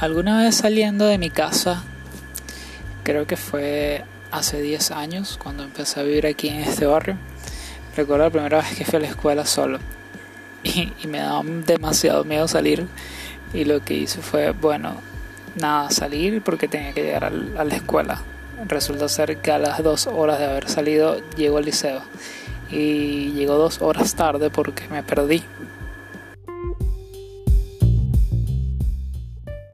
Alguna vez saliendo de mi casa, creo que fue hace 10 años cuando empecé a vivir aquí en este barrio, recuerdo la primera vez que fui a la escuela solo. Y, me daba demasiado miedo salir y lo que hice fue, bueno, nada, salir porque tenía que llegar a la escuela. Resulta ser que a las dos horas de haber salido llego al liceo. Y llegó dos horas tarde porque me perdí.